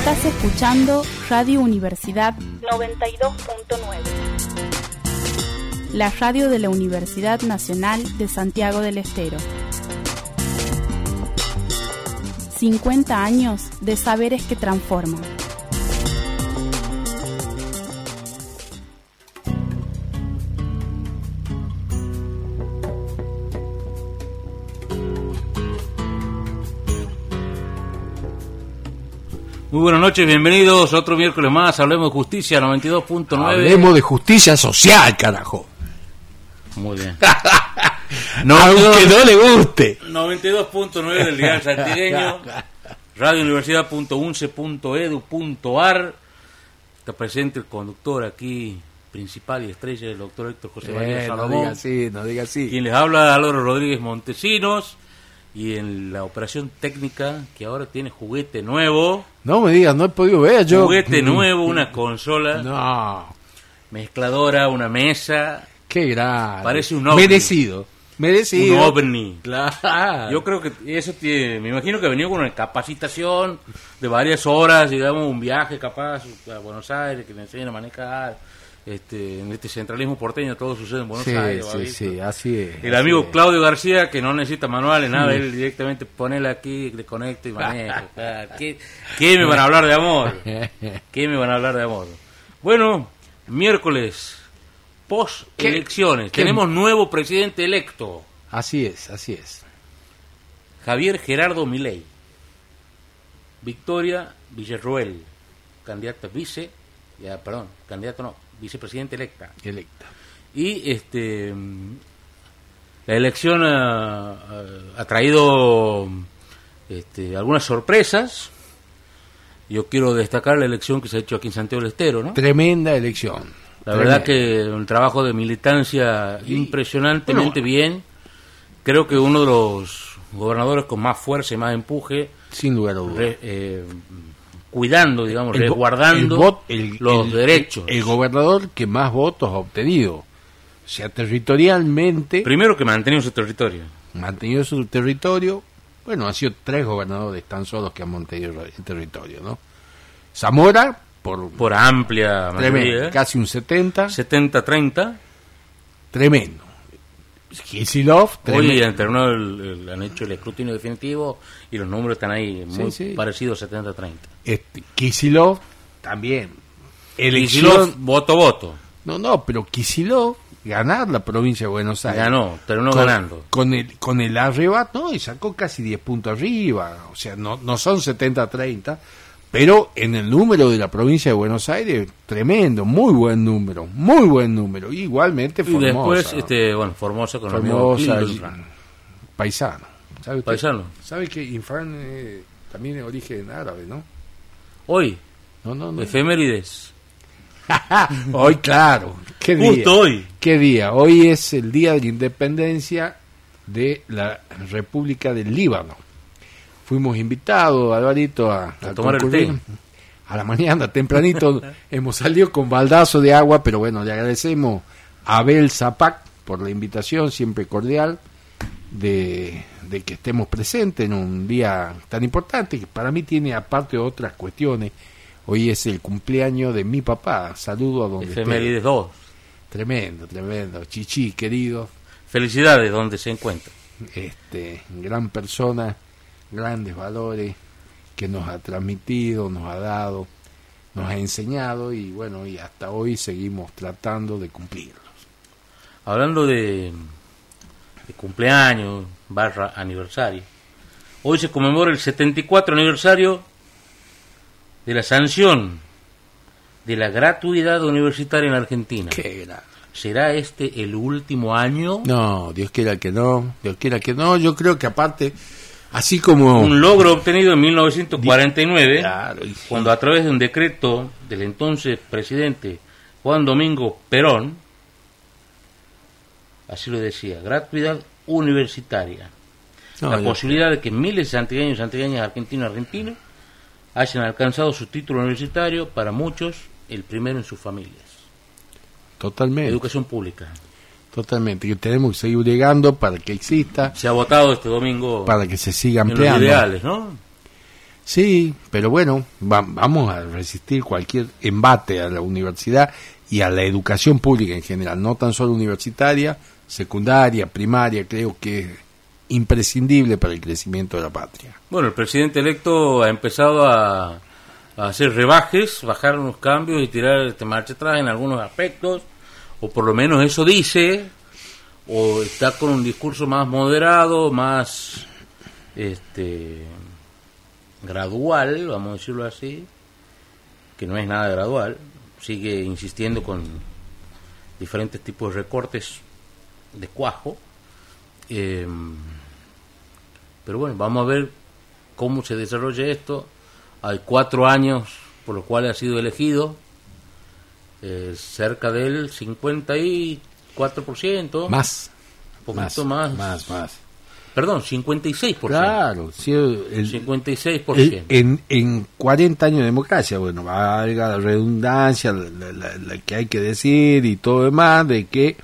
Estás escuchando Radio Universidad 92.9, la radio de la Universidad Nacional de Santiago del Estero. 50 años de saberes que transforman. Muy buenas noches, bienvenidos otro miércoles más. Hablemos de justicia 92.9. Hablemos de justicia social, carajo. Muy bien. Aunque no le guste. 92.9 del Dial Santigueño. radiouniversidad.unce.edu.ar. Está presente el conductor aquí, principal y estrella, el doctor Héctor José María Eh, no Salomón. diga así, no diga así. Quien les habla, Álvaro Rodríguez Montesinos. Y en la operación técnica, que ahora tiene juguete nuevo. No me digas, no he podido ver yo. Juguete nuevo, una consola, No, mezcladora, una mesa, qué grande. Parece un ovni. Merecido. Merecido. un ovni. Claro. Yo creo que eso tiene, me imagino que ha venido con una capacitación de varias horas, digamos, un viaje capaz a Buenos Aires, que le enseñen a manejar, este, en este centralismo porteño todo sucede en Buenos Sí, Aires. sí, sí, así es. El así amigo es. Claudio García, que no necesita manuales, nada, él directamente ponele aquí, le conecto y manejo. ¿Qué, qué me van a hablar de amor? ¿Qué me van a hablar de amor? Bueno, miércoles, post elecciones, ¿Qué? tenemos nuevo presidente electo. Así es, así es. Javier Gerardo Milei. Victoria Villarroel, candidata vice, ya, perdón, candidato no, vicepresidente electa. Electa. Y este la elección ha, traído este, algunas sorpresas. Yo quiero destacar la elección que se ha hecho aquí en Santiago del Estero, ¿no? Tremenda elección. La verdad que un trabajo de militancia impresionantemente bien. Creo que uno de los gobernadores con más fuerza y más empuje, Sin lugar a dudas. eh, cuidando, digamos, El resguardando el vot- el- los derechos. El gobernador que más votos ha obtenido. O sea, territorialmente, Primero que mantenido su territorio. mantenido su territorio. Bueno, han sido tres gobernadores tan solos que han mantenido el territorio, ¿no? Zamora, por, Por amplia tremendo, mayoría. casi un 70, 70-30. tremendo. Kisilov, Hoy el- el- han hecho el escrutinio definitivo y los números están ahí muy Sí, sí. parecidos 70-30. Este, Kisilov, también. Y Elección. voto voto. No, no, pero Kisilov, ganar la provincia de Buenos Aires. Ganó, terminó con, ganando. Con el, con el arrebato, no, y sacó casi 10 puntos arriba. O sea, no, no son 70-30, pero en el número de la provincia de Buenos Aires, tremendo, muy buen número, muy buen número. Igualmente Y Formosa. después, ¿no? este, bueno, Formosa con el amigo Formosa, Hildebrand. paisano. ¿Sabe usted? Paisano. ¿Sabe que Infran eh, también es origen árabe, no? Hoy, No, no, no. efemérides. Hoy, claro. ¿Qué día? Justo hoy. ¿Qué día? Hoy es el día de la independencia de la República del Líbano. Fuimos invitados, Alvarito, a, A tomar el té. A la mañana, tempranito, hemos salido con baldazo de agua, pero bueno, le agradecemos a Abel Zapac por la invitación, siempre cordial, de, de que estemos presentes en un día tan importante, que para mí tiene, aparte otras cuestiones, hoy es el cumpleaños de mi papá. Saludo a donde. Efemérides 2. Tremendo, tremendo. Chichi, querido, Felicidades donde se encuentra. este, gran persona, grandes valores que nos ha transmitido, nos ha dado, nos ha enseñado y bueno, y hasta hoy seguimos tratando de cumplirlos. Hablando de, de cumpleaños, barra aniversario. Hoy se conmemora el 74 aniversario de la sanción de la gratuidad universitaria en Argentina. ¿Qué? ¿Será este el último año? No, Dios quiera que no, Dios quiera que no. Yo creo que aparte, así como... Un logro obtenido en 1949, Claro, sí. cuando a través de un decreto del entonces presidente Juan Domingo Perón, así lo decía, gratuidad universitaria. No, la posibilidad de que miles de santiagueños, santiagueñas, argentinos, argentinos hayan alcanzado su título universitario, para muchos el primero en sus familias. Totalmente, Educación pública. totalmente. Que tenemos que seguir llegando para que exista, Se ha votado este domingo para que se siga en los ampliando. ideales, ¿no? Sí, pero bueno, va- vamos a resistir cualquier embate a la universidad y a la educación pública en general, no tan solo universitaria, secundaria, primaria, creo que es imprescindible para el crecimiento de la patria. Bueno, el presidente electo ha empezado a, hacer rebajes, bajar unos cambios y tirar este marcha atrás en algunos aspectos, o por lo menos eso dice, o está con un discurso más moderado, más este gradual, vamos a decirlo así, que no es nada gradual, sigue insistiendo con diferentes tipos de recortes de cuajo. Em, pero bueno, vamos a ver cómo se desarrolla esto. Hay cuatro años por los cuales ha sido elegido, eh, cerca del 54%, Más. un poquito más, Más, más. perdón, 56%. Claro, sí, el- 56%. el- en, en 40 años de democracia, bueno, valga la redundancia, la, la- la que hay que decir y todo demás, de que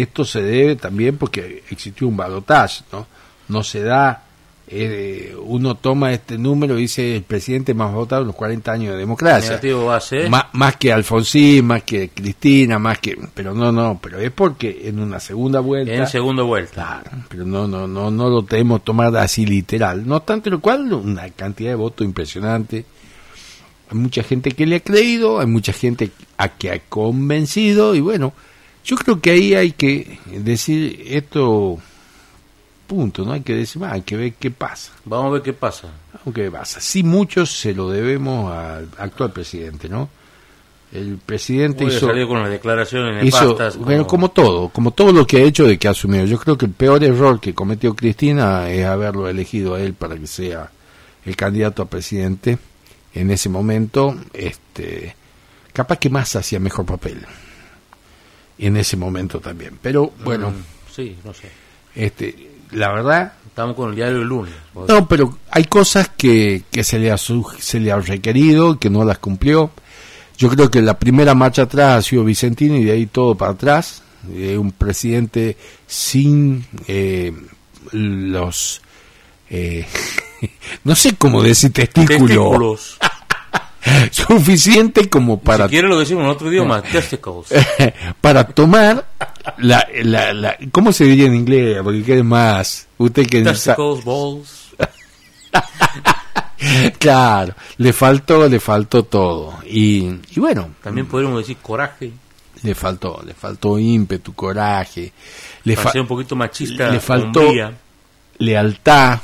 esto se debe también porque existió un balotaje, ¿no? No se da, eh, uno toma este número y dice el presidente más votado en los 40 años de democracia. Negativo va a ser. Má- más que Alfonsín, más que Cristina, más que... Pero no, no, pero es porque en una segunda vuelta... en segunda vuelta. Claro, pero no, no, no, no lo tenemos tomado así literal. No obstante lo cual, una cantidad de votos impresionante. Hay mucha gente que le ha creído, hay mucha gente a que ha convencido y bueno, yo creo que ahí hay que decir esto, punto, no hay que decir más, hay que ver qué pasa. Vamos a ver qué pasa. Aunque pasa, sí muchos se lo debemos al actual presidente, ¿no? El presidente ha hizo salido con las declaraciones hizo, nefastas. bueno, como todo, como todo lo que ha hecho de que ha asumido. Yo creo que el peor error que cometió Cristina es haberlo elegido a él para que sea el candidato a presidente en ese momento. Este, capaz que más hacía mejor papel en ese momento también. Pero bueno, Mm, sí, no sé. este, la verdad Estamos con el diario del lunes. no, pero hay cosas que, que se, le ha, se le ha requerido, que no las cumplió. Yo creo que la primera marcha atrás ha sido Vicentino y de ahí todo para atrás. Eh, un presidente sin eh, los... eh, no sé cómo decir testículo. Testículos. Suficiente como para Si quiere lo decimos en otro idioma, testicles. para tomar la, la, la- ¿cómo se diría en inglés? Porque quede más usted que testicles, balls. Claro, le faltó, le faltó todo. Y, y bueno, También podríamos decir coraje. le faltó, le faltó ímpetu, coraje, le, Para fa- ser un poquito machista. le faltó- hombría. lealtad,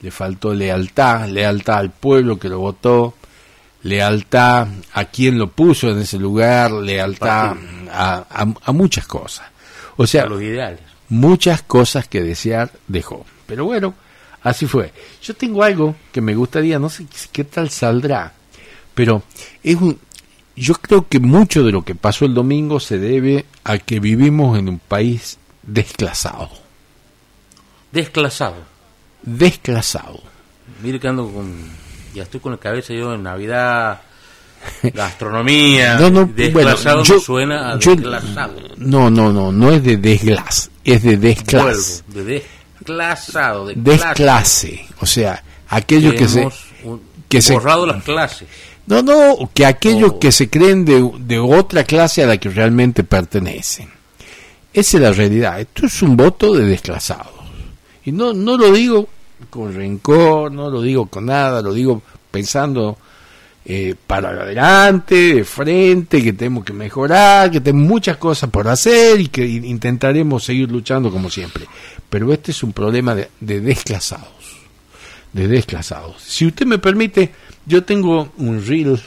le faltó lealtad, lealtad al pueblo que lo votó, lealtad a quien lo puso en ese lugar, lealtad a, a- a muchas cosas. O sea, a los ideales. muchas cosas que desear dejó. Pero bueno, así fue. Yo tengo algo que me gustaría, no sé qué tal saldrá, pero es un, yo creo que mucho de lo que pasó el domingo se debe a que vivimos en un país desclasado. Desclasado. Desclasado. Mire que ando con. Ya estoy con la cabeza yo en Navidad, gastronomía. No, no, desclasado bueno, yo- me suena a yo- desclasado. No, no, no, no es de desglas, es de desclas. Vuelvo, de desclasado, de clase. Desclase, o sea, aquellos que se un- que se- borrado las clases. No, no, que aquellos Oh. que se creen de, de otra clase a la que realmente pertenecen. Esa es la realidad. Esto es un voto de desclasados. Y no, no lo digo con rencor, no lo digo con nada, lo digo pensando eh, para adelante, de frente, que tenemos que mejorar, que tenemos muchas cosas por hacer y que in- intentaremos seguir luchando como siempre. Pero este es un problema de, de desclasados. De desclasados. Si usted me permite, yo tengo un reel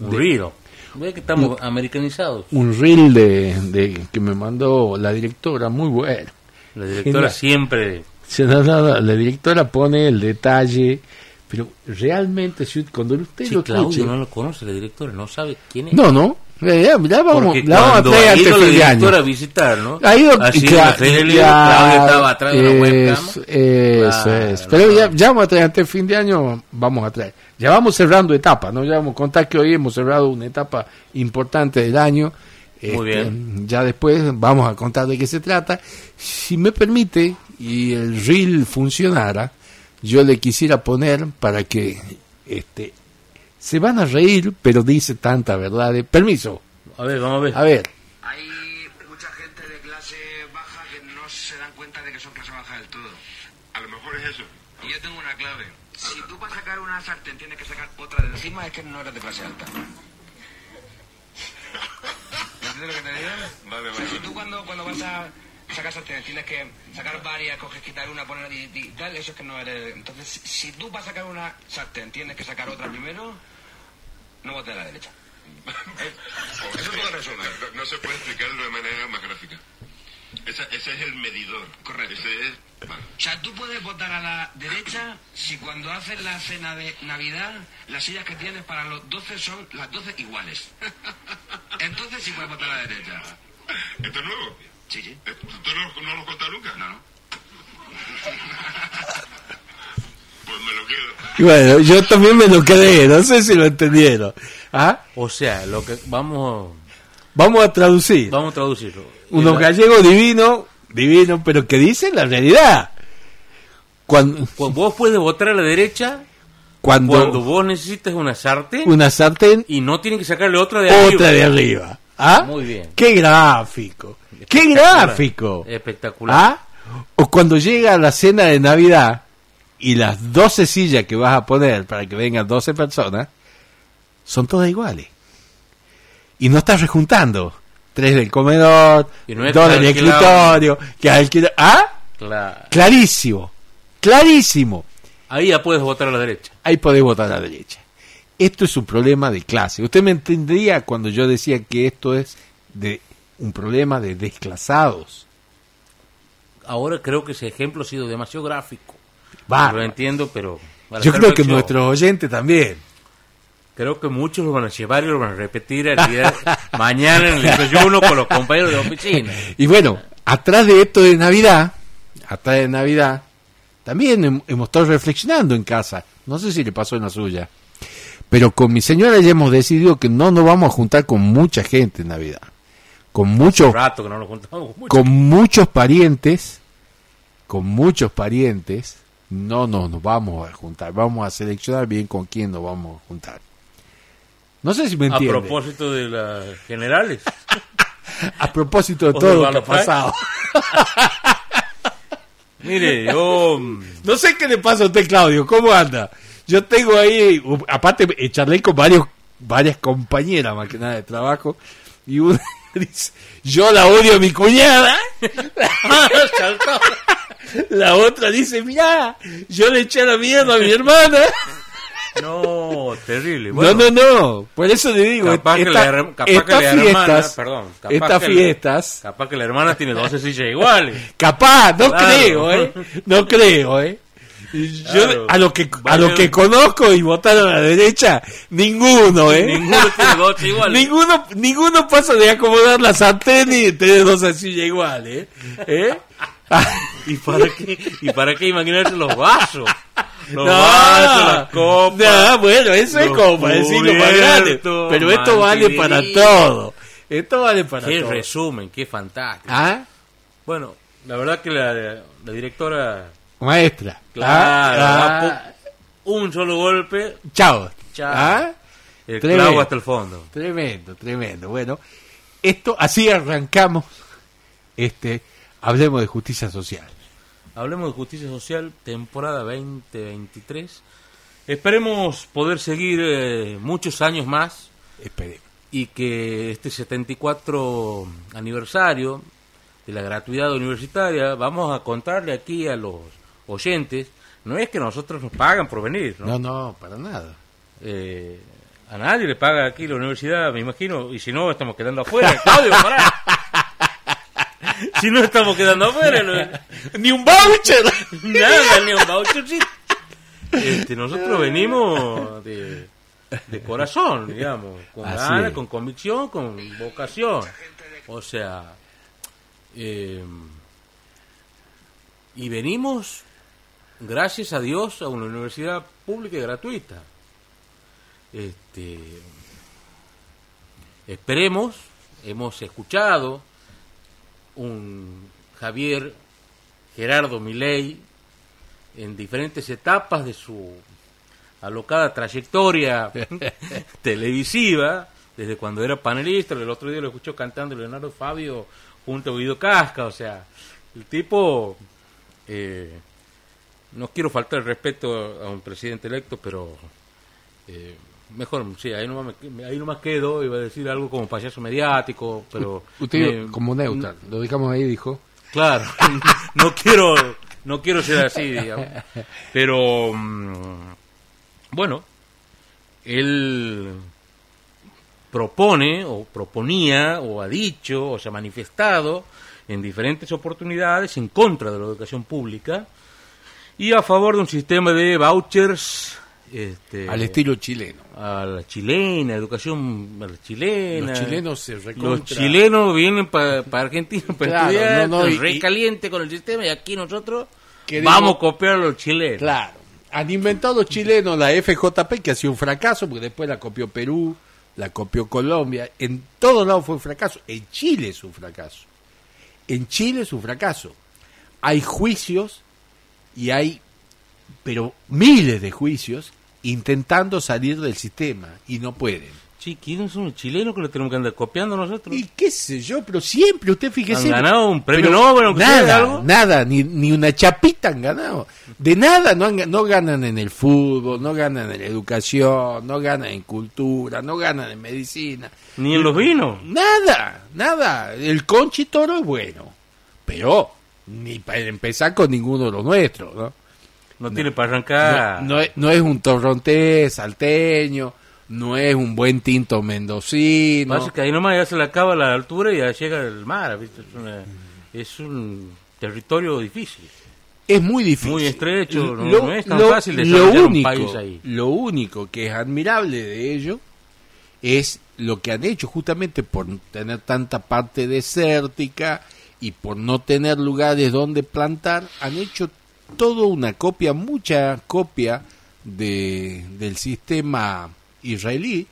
Un río. Ve que estamos americanizados. un reel de, de- que me mandó la directora, muy bueno. La directora Genial. siempre. Da- la directora pone el detalle, pero realmente si, cuando usted Sí, lo Claudio escuche, no lo conoce, la directora, no sabe quién es. no, no, eh, ya, ya vamos, la vamos a traer ha ido la directora a visitar, ¿no? Ha ido, Así Libro, ya, Claudio estaba atrás de una webcam. Eso, es. Pero no. ya, ya vamos a traer antes fin de año, vamos a traer. Ya vamos cerrando etapas, ¿no? Ya vamos a contar que hoy hemos cerrado una etapa importante del año. Muy Este, bien. Ya después vamos a contar de qué se trata. Si me permite, y el reel funcionara, yo le quisiera poner para que este se van a reír, pero dice tanta verdad. Permiso. A ver, vamos a ver. A ver. Hay mucha gente de clase baja que no se dan cuenta de que son clase baja del todo. A lo mejor es eso. Y yo tengo una clave. Si tú para sacar una sartén tienes que sacar otra de encima, es que no eres de clase alta. ¿Entiendes lo que te digo? Vale, O sea, vale. si tú cuando, cuando vas a sacar sartén tienes que sacar varias, coges, quitar una, poner y, y tal, eso es que no eres... Entonces, si- tú para sacar una sartén tienes que sacar otra primero, no votes a la derecha. Eso todo resumen. No, no se puede explicar de una manera más gráfica. Ese, ese es el medidor. Correcto. Ese es. vale. O sea, tú puedes votar a la derecha si cuando haces la cena de Navidad, las sillas que tienes para los 12 son las 12 iguales. Entonces sí puedes votar a la derecha. ¿Esto es nuevo? Sí, sí. Eh, ¿Tú no, no lo has contado nunca? No, no. Pues me lo quedo. Bueno, yo también me lo quedé, no sé si lo entendieron. ¿Ah? O sea, lo que vamos, Vamos a traducir. vamos a traducirlo. Unos La- gallegos divinos, divinos, pero que dicen la realidad. Cuando, Pues vos puedes votar a la derecha cuando, cuando vos necesitas una sartén una sartén, y no tienen que sacarle otra de otra arriba. de arriba. ¿Ah? Muy bien. Qué gráfico. Qué gráfico. Espectacular. ¿Ah? O cuando llega la cena de Navidad y las 12 sillas que vas a poner para que vengan 12 personas son todas iguales. Y no estás rejuntando. Tres del comedor, no dos que del escritorio, que alquila- ¿Ah? Claro. Clarísimo. Clarísimo. Ahí ya puedes votar a la derecha. Ahí podés votar a la derecha. Esto es un problema de clase. Usted me entendería cuando yo decía que esto es de un problema de desclasados. Ahora creo que ese ejemplo ha sido demasiado gráfico. Lo entiendo, pero... Yo creo que nuestros oyentes también. Creo que muchos lo van a llevar y lo van a repetir el día- mañana en el desayuno con los compañeros de oficina. Y bueno, atrás de esto de Navidad, atrás de Navidad, también hem- hemos estado reflexionando en casa. No sé si le pasó en la suya. Pero con mi señora ya hemos decidido que no nos vamos a juntar con mucha gente en Navidad. Con muchos, no mucho. con muchos parientes, con muchos parientes, no nos, nos vamos a juntar. Vamos a seleccionar bien con quién nos vamos a juntar. No sé si me A entiende. propósito de las generales. A propósito de ¿O todo de lo que ha Balafray? pasado. Mire, yo... No sé qué le pasa a usted, Claudio. ¿Cómo anda? Yo tengo ahí, aparte, eh, charlé con varios, varias compañeras más que nada de trabajo. Y una dice, yo la odio a mi cuñada. La otra dice, mira, yo le eché la mierda a mi hermana. No, terrible. no, Bueno, no, no. Por eso le digo, Capaz que la her- capaz que la hermana, fiestas, perdón, capaz estas que la- fiestas, Capaz que la hermana tiene 12 sillas iguales. capaz, no Claro. creo, ¿eh? No creo, ¿eh? Yo a lo que a lo que conozco y votaron a la derecha, ninguno, ¿eh? Ninguno tiene 12 iguales. Ninguno, ninguno pasa de acomodar la sartén y tener dos sillas iguales, ¿eh? ¿Eh? ¿Y para qué? ¿Y para qué imaginarse los vasos? Los No, vasos, las copas. no, bueno, eso es como para decirlo más grande. Pero esto vale para todo. Esto vale para Qué todo. resumen, qué fantástico. ¿Ah? Bueno, la verdad que la, la directora, Maestra. claro, Ah, ah, un solo golpe, chao. Chao. ¿Ah? el Tremendo. clavo hasta el fondo. Tremendo, tremendo. Bueno, esto así arrancamos. Este, hablemos de justicia social. Hablemos de justicia social, temporada 2023. Esperemos poder seguir eh, muchos años más Esperemos. y que este 74 aniversario de la gratuidad universitaria, vamos a contarle aquí a los oyentes, no es que nosotros nos pagan por venir, ¿no? No, no, para nada. Eh, a nadie le paga aquí la universidad, me imagino, y si no, estamos quedando afuera. Claudio, pará. Si no, estamos quedando afuera. no- Ni un voucher. Nada, ni un vouchercito. Este, nosotros venimos de, de corazón, digamos, con Así ganas, es. con convicción, con vocación. O sea, eh, y venimos, gracias a Dios, a una universidad pública y gratuita. Este, esperemos, hemos escuchado un Javier Gerardo Milei en diferentes etapas de su alocada trayectoria televisiva, desde cuando era panelista, el otro día lo escuchó cantando Leonardo Fabio junto a Guido Casca, o sea, el tipo, eh, no quiero faltar el respeto a un presidente electo, pero eh, mejor, sí, ahí nomás, me, ahí nomás quedo, iba a decir algo como payaso mediático, pero... Usted me- como neutral, lo dejamos ahí, dijo. Claro, no quiero, no quiero ser así, digamos. Pero, mm, bueno, él propone, o proponía, o ha dicho, o se ha manifestado en diferentes oportunidades en contra de la educación pública y a favor de un sistema de vouchers este, Al estilo chileno. a la chilena, educación a la chilena. Los chilenos se Los recontra- chilenos vienen para Argentina para Claro, estudiar, no, no, y- con el sistema y aquí nosotros Queremos- vamos a copiar a los chilenos. Claro. Han inventado los chilenos la FJP, que ha sido un fracaso, porque después la copió Perú, la copió Colombia. En todos lados fue un fracaso. En Chile es un fracaso. En Chile es un fracaso. Hay juicios y hay, pero miles de juicios intentando salir del sistema y no pueden. ¿quiénes son los chilenos que lo tenemos que andar copiando nosotros? Y qué sé yo, pero siempre, usted fíjese. ¿Han ganado un premio Nobel, Nada, algo? nada, ni, ni una chapita han ganado. De nada, no, han no ganan en el fútbol, no ganan en educación, no ganan en cultura, no ganan en medicina. Ni en los vinos. Nada, nada. El conchi toro es bueno, pero ni para empezar con ninguno de los nuestros, ¿no? No, tiene para arrancar. No, no es, no es un torrontés salteño, no es un buen tinto mendocino. Pasa que ahí nomás ya se le acaba la altura y ya llega el mar, ¿viste? Es, una- es un territorio difícil. Es muy difícil. Muy estrecho, no- no es tan fácil lo desarrollar un único, país ahí. Lo único que es admirable de ello es lo que han hecho justamente por tener tanta parte desértica y por no tener lugares donde plantar, han hecho toda una copia, mucha copia de, del sistema israelí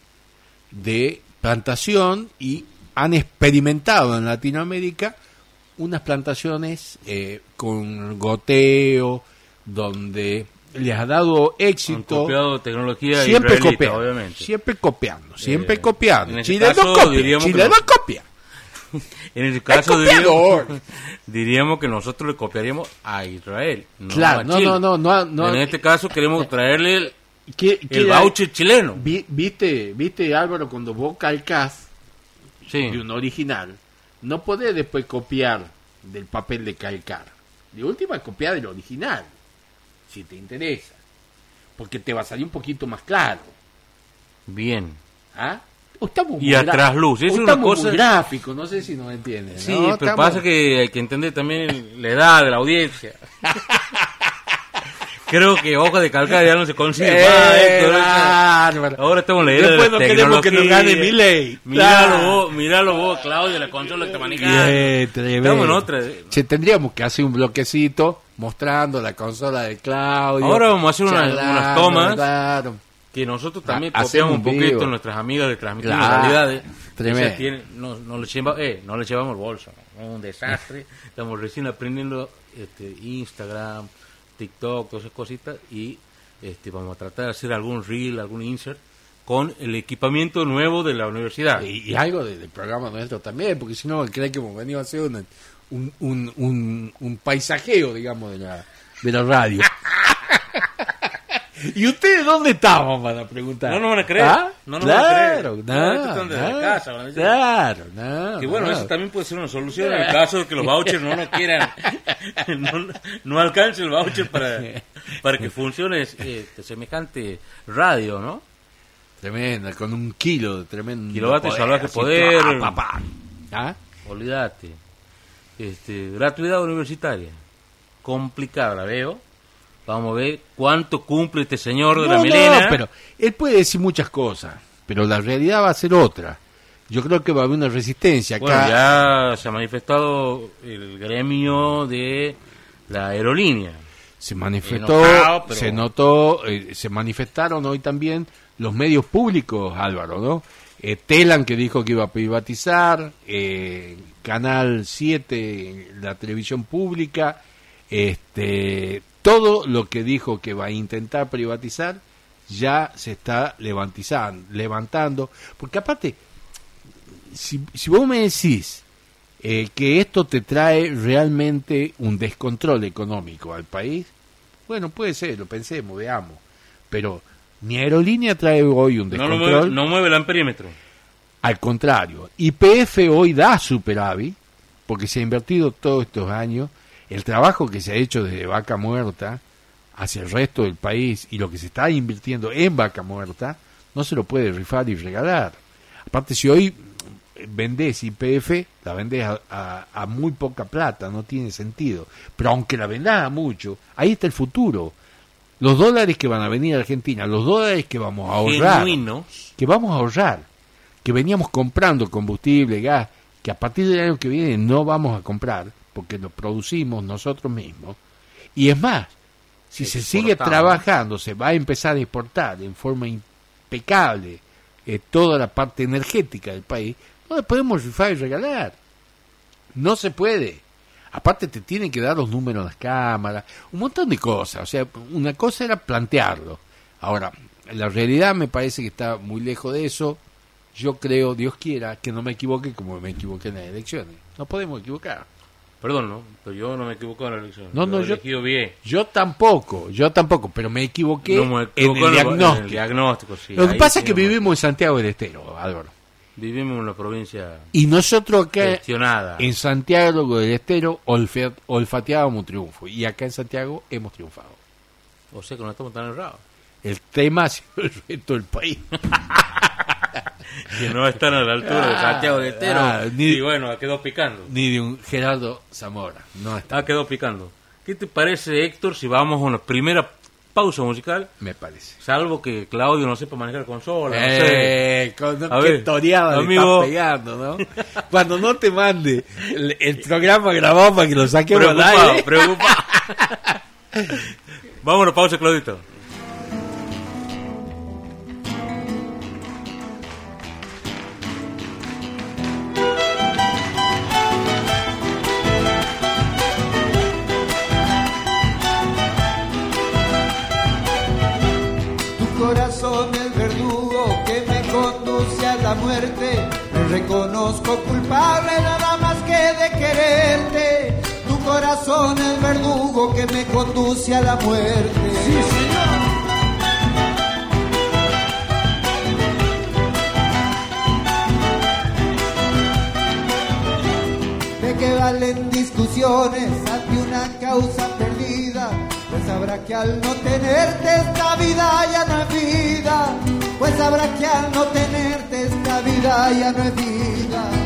de plantación y han experimentado en Latinoamérica unas plantaciones eh, con goteo, donde les ha dado Han éxito. copiado tecnología Siempre copiando, obviamente. siempre copiando, siempre Eh, copiando. Chile caso, no copia, Chile no copia. En ese caso diríamos, diríamos que nosotros le copiaríamos a Israel. No Claro, a no, Chile. no, no, no, no. En este caso queremos traerle el, ¿Qué- el voucher chileno. vi- ¿Viste, viste Álvaro, cuando vos calcás Sí. de un original, no podés después copiar del papel de calcar. De última, copiar del original, si te interesa. Porque te va a salir un poquito más claro. Bien. ¿Ah? Estamos Y muy a gra- trasluz, o eso es una cosa- muy gráficos, no sé si nos entienden. Sí, ¿no? pero Estamos- pasa que hay que entender también la edad de la audiencia. Creo que hoja de calcar ya no se consigue Eh, más, Héctor, o sea, bárbaro. Ahora estamos de Después no queremos que nos gane Milei. Miralo Claro. vos, miralo vos, Claudio, la consola que tremendo. Estamos en otra. Che, tendríamos que hacer un bloquecito mostrando la consola de Claudio. Ahora vamos a hacer unas- unas tomas. Claro. Que nosotros también copiamos un poquito vivo. nuestras amigas de transmitir realidades. no, no, le lleva- eh, no le llevamos el bolso, ¿no? es un desastre. Estamos recién aprendiendo este, Instagram, TikTok, todas esas cositas y este, vamos a tratar de hacer algún reel, algún insert con el equipamiento nuevo de la universidad. Y, y algo de- del programa nuestro también, porque si no, cree que hemos venido a hacer un, un, un, un paisajeo, digamos, de la, de la radio. ¿Y ustedes dónde estaban? Van a preguntar. No nos van a creer, ¿Ah? no nos van a claro, creer. no, No, casa, van a decir. Claro, no. Que bueno, no. eso también puede ser una solución en el caso de que los vouchers no nos quieran, no, no alcance el voucher para, para que funcione este, semejante radio, ¿no? Tremenda, con un kilo de tremendo. Kilovatios salvaje poder. pa, pa, pa. ¿Ah? Olvídate. Este, gratuidad universitaria. Complicada, la veo. Vamos a ver cuánto cumple este señor de la melena. no, pero él puede decir muchas cosas, pero la realidad va a ser otra. Yo creo que va a haber una resistencia acá. Bueno, ya se ha manifestado el gremio de la aerolínea. se manifestó, Enojado, pero- se notó, eh, se manifestaron hoy también los medios públicos, Álvaro, ¿no? Eh, Telan que dijo que iba a privatizar, eh, Canal 7, la televisión pública, este, todo lo que dijo que va a intentar privatizar ya se está levantando. Porque aparte, si, si vos me decís eh, que esto te trae realmente un descontrol económico al país, bueno, puede ser, lo pensemos, veamos. Pero mi aerolínea trae hoy un No, lo descontrol. mueve, no mueve el amperímetro. Al contrario, IPF hoy da superávit, porque se ha invertido todos estos años, el trabajo que se ha hecho desde Vaca Muerta hacia el resto del país y lo que se está invirtiendo en Vaca Muerta, no se lo puede rifar y regalar. Aparte, si hoy vendés IPF, la vendés a, a- a muy poca plata, no tiene sentido. Pero aunque la vendás a mucho, ahí está el futuro. Los dólares que van a venir a Argentina, los dólares que vamos a ahorrar Genuinos. que vamos a ahorrar, que veníamos comprando combustible, gas, que a partir del año que viene no vamos a comprar, porque lo producimos nosotros mismos. Y es más, si se sigue trabajando, se va a empezar a exportar en forma impecable eh, toda la parte energética del país, no le podemos rifar y regalar. No se puede. Aparte te tienen que dar los números de las cámaras, un montón de cosas. O sea, una cosa era plantearlo. Ahora, la realidad me parece que está muy lejos de eso. Yo creo, Dios quiera, que no me equivoque como me equivoqué en las elecciones. No podemos equivocar. Perdón, ¿no? Pero yo no me equivoco en la elección. No, no, yo- elegido bien. Yo tampoco, yo tampoco, pero me equivoqué No me en el en diagnóstico. el diagnóstico, sí. Lo que pasa es que vivimos en Santiago del Estero, Álvaro. Vivimos en una provincia Y nosotros acá gestionada. en Santiago del Estero olfateábamos un triunfo. Y acá en Santiago hemos triunfado. O sea que no estamos tan errados. El tema ha sido el resto del país. Que no están a la altura de Santiago de Estero. Ah, ni- Y bueno, quedó picando. Ni de un Gerardo Zamora. No está, Ah, quedó picando. ¿Qué te parece, Héctor, si vamos a una primera pausa musical? me parece. Salvo que Claudio no sepa manejar consola, no sé. Eh, con, A ver, toreada le amigo. pegando, ¿no? Cuando no te mande el, el programa grabado para que lo saquemos al Preocupado, preocupado. Vámonos, pausa, Claudito. Reconozco culpable nada más que de quererte. Tu corazón es verdugo que me conduce a la muerte. Sí, señor. ¿De qué valen discusiones ante una causa perdida? Pues sabrá que al no tenerte esta vida ya no es vida. Pues sabrá que al no tenerte esta vida ya no es vida.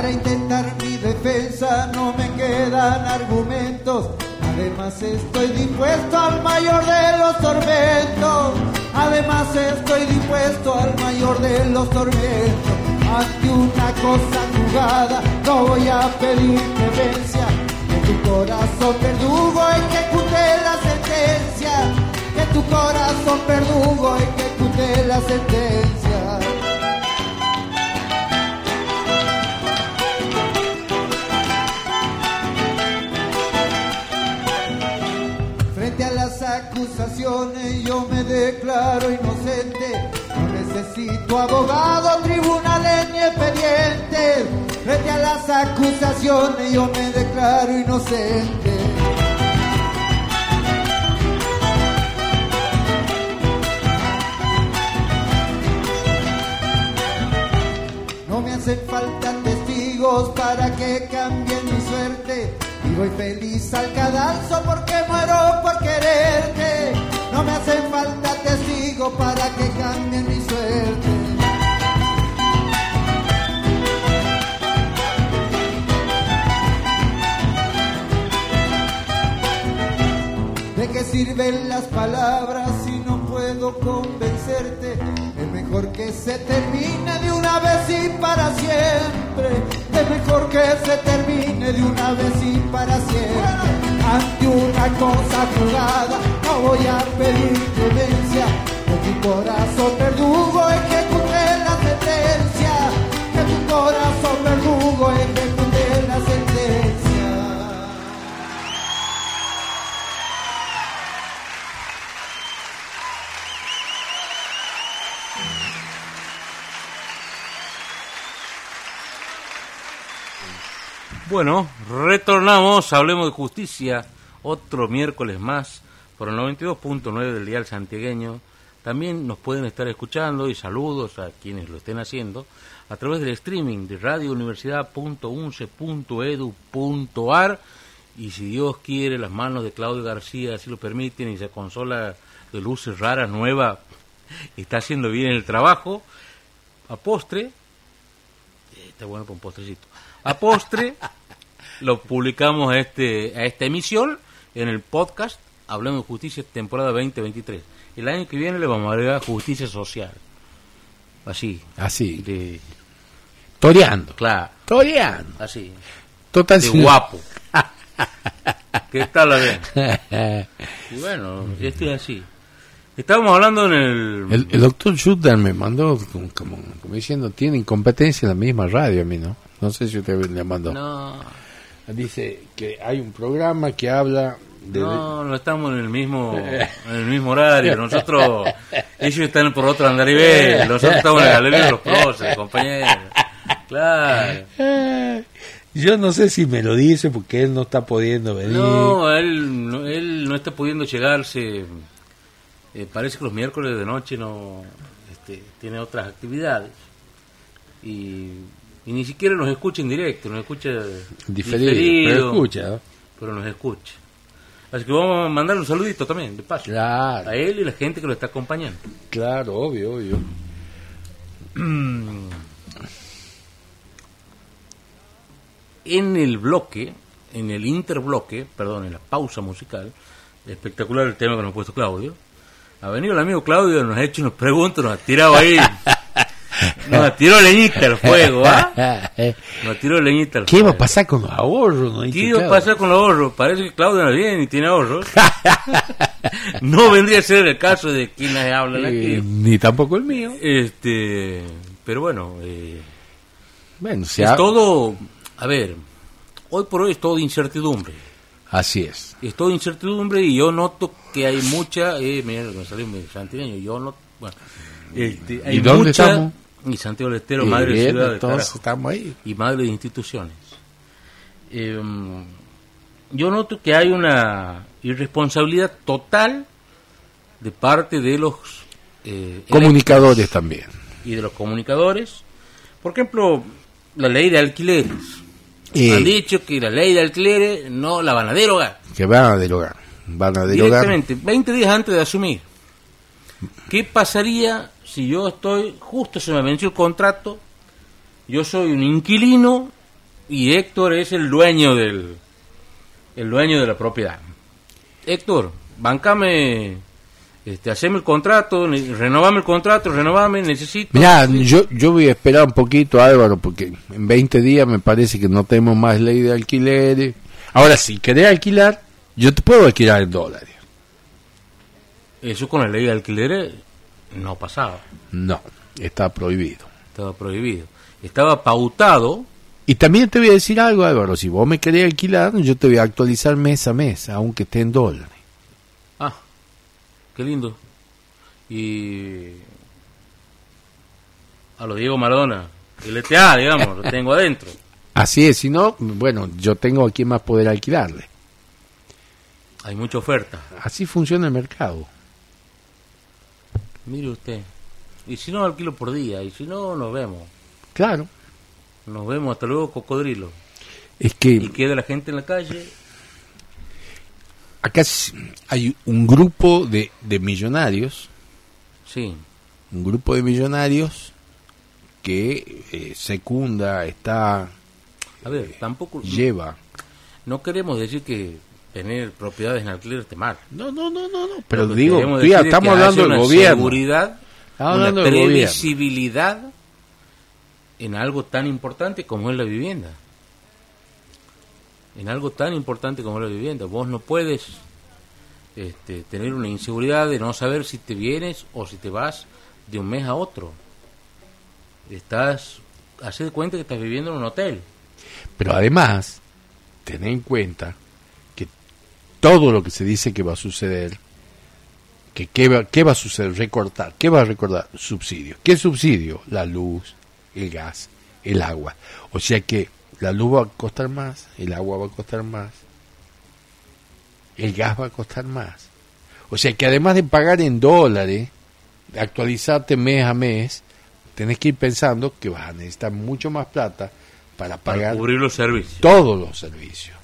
Para intentar mi defensa no me quedan argumentos. Además estoy dispuesto al mayor de los tormentos. Además estoy dispuesto al mayor de los tormentos. Ante una cosa jugada no voy a pedir clemencia. Que tu corazón verdugo ejecute la sentencia. Que tu corazón verdugo ejecute la sentencia. Frente a las acusaciones yo me declaro inocente. No necesito abogado, tribunales ni expedientes. Frente a las acusaciones yo me declaro inocente. No me hacen falta testigos para que. Y voy feliz al cadalso porque muero por quererte. No me hacen falta testigos para que cambien mi suerte. ¿De qué sirven las palabras si no puedo convencerte? Es mejor que se termine de una vez y para siempre. Es mejor que se termine de una vez y para siempre. Ante una cosa jugada no voy a pedir clemencia. Con corazón Bueno, retornamos, hablemos de justicia, otro miércoles más por el 92.9 del dial santiagueño. También nos pueden estar escuchando y saludos a quienes lo estén haciendo a través del streaming de radiouniversidad.unce.edu.ar y si Dios quiere las manos de Claudio García así lo permiten y esa consola de luces raras nueva está haciendo bien el trabajo. A postre eh, está bueno con postrecito. A postre lo publicamos a este a esta emisión en el podcast Hablando de Justicia temporada 2023 el año que viene le vamos a agregar justicia social así Así, de toreando. claro Toreando. así Total. de guapo ¿qué tal la bien? Y bueno, esto es así. Estábamos hablando en el... El, el doctor Schutter me mandó como, como, como diciendo, tiene incompetencia en la misma radio a mí, ¿no? No sé si usted le mandó. No, Dice que hay un programa que habla de... no, no estamos en el mismo en el mismo horario. Nosotros, ellos están por otro andarivel, nosotros estamos en la galería de los próceres, compañeros. Claro. Yo no sé si me lo dice porque él no está pudiendo venir. No, él no, él no está pudiendo llegarse. Eh, parece que los miércoles de noche no este, tiene otras actividades. Y, y ni siquiera nos escucha en directo, nos escucha Diferido, diferido, pero escucha. pero nos escucha. Así que vamos a mandar un saludito también, de paso. Claro, A él y la gente que lo está acompañando. claro, obvio, obvio. En el bloque, en el interbloque, perdón, en la pausa musical, espectacular el tema que nos ha puesto Claudio. Ha venido el amigo Claudio, nos ha hecho unas preguntas, nos ha tirado ahí. Nos ha tirado leñita al fuego, ¿ah? Nos ha tirado leñita al ¿Qué va fuego. a pasar con los ahorros? No ¿Qué iba a pasar con los ahorros? Parece que Claudio no viene y tiene ahorros. no vendría a ser el caso de quienes hablan Eh, aquí. ni tampoco el mío. Este, pero bueno, eh, Bueno, es ha- todo, a ver, hoy por hoy es todo incertidumbre. Así es. Es todo incertidumbre y yo noto que hay mucha, eh, mira, me salió mi santiagueño, yo no, bueno, este, hay ¿Y dónde mucha, estamos? Y Santiago del Estero, madre de Bien, ciudad de entonces carajo, estamos ahí. y madre de instituciones. Eh, yo noto que hay una irresponsabilidad total de parte de los eh, Comunicadores también. y de los comunicadores. Por ejemplo, la ley de alquileres. Eh, Han dicho que la ley de alquileres no la van a derogar. que van a derogar. Van a derogar. Directamente, 20 días antes de asumir. ¿Qué pasaría si yo estoy, justo se me venció el contrato, yo soy un inquilino y Héctor es el dueño del el dueño de la propiedad? Héctor, bancame, este, haceme el contrato, renovame el contrato, renovame, necesito... Mirá, yo, yo voy a esperar un poquito, Álvaro, porque en 20 días me parece que no tenemos más ley de alquileres. Ahora, si querés alquilar, yo te puedo alquilar en dólares. Eso con la ley de alquileres no pasaba, No, está prohibido. estaba prohibido. Estaba pautado, Y también te voy a decir algo, Álvaro, si vos me querés alquilar, yo te voy a actualizar mes a mes, aunque esté en dólares. ah, qué lindo. Y a lo Diego Maradona, el ETA, digamos, lo tengo adentro. Así es, si no, bueno, yo tengo a quién más poder alquilarle. Hay mucha oferta. Así funciona el mercado. Mire usted. Y si no, alquilo por día. Y si no, nos vemos. Claro. Nos vemos. Hasta luego, cocodrilo. Es Y que queda la gente en la calle. acá hay un grupo de, de millonarios, Sí. un grupo de millonarios que eh, secunda, está, A ver, tampoco. lleva. No queremos decir que tener propiedades en alquiler esté mal. No, no, no, no, no. Pero digo, tía, estamos que hablando del una gobierno. seguridad, Estamos una hablando del gobierno. previsibilidad en algo tan importante como es la vivienda. En algo tan importante como es la vivienda. Vos no puedes este, tener una inseguridad de no saber si te vienes o si te vas de un mes a otro. Estás, hace de cuenta que estás viviendo en un hotel. Pero además, ten en cuenta todo lo que se dice que va a suceder, que qué va, qué va a suceder, recortar, ¿qué va a recordar? Subsidio. ¿Qué subsidio? La luz, el gas, el agua. O sea que la luz va a costar más, el agua va a costar más, el gas va a costar más. O sea que además de pagar en dólares, actualizarte mes a mes, tenés que ir pensando que vas a necesitar mucho más plata para Para pagar cubrir los servicios. todos los servicios.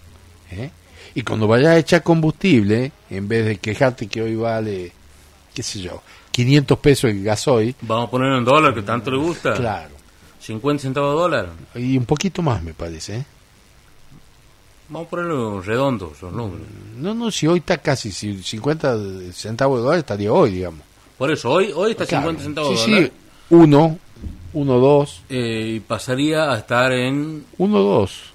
¿eh? Y cuando vayas a echar combustible, en vez de quejarte que hoy vale, qué sé yo, 500 pesos el gasoil, Vamos a poner en dólar que tanto le gusta. claro, 50 centavos de dólar. y un poquito más me parece. ¿eh? Vamos a ponerlo redondos los números. No, no, si hoy está casi si 50 centavos de dólar estaría hoy, digamos. Por eso, hoy, hoy está Claro. 50 centavos Sí, de dólar. sí, uno, uno, dos, eh, y pasaría a estar en, uno, dos.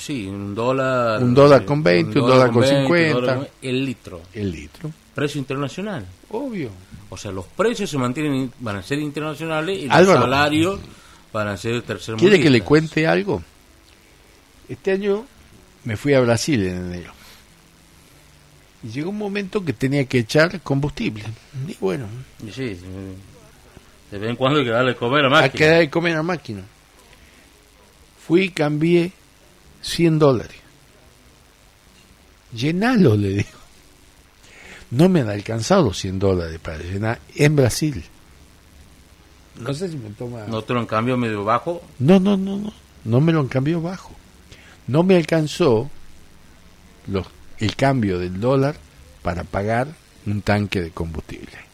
Sí, un dólar. Un dólar sí, con 20, un dólar con 20, un 50. dólar el litro. El litro. Precio internacional. Obvio. O sea, los precios se mantienen, van a ser internacionales y los salarios van a ser tercer ¿Quiere que le cuente algo? Este año me fui a Brasil en enero. Y llegó un momento que tenía que echar combustible. Y bueno, Y sí, de vez en cuando hay que darle comer a máquina. quedar de comer a máquina. Fui y cambié 100 dólares. Llenalo, le digo. No me han alcanzado los 100 dólares para llenar en Brasil. No sé si me toma... No te lo en cambio medio bajo. No, no, no, no. No me lo han cambiado bajo. No me alcanzó los, el cambio del dólar para pagar un tanque de combustible.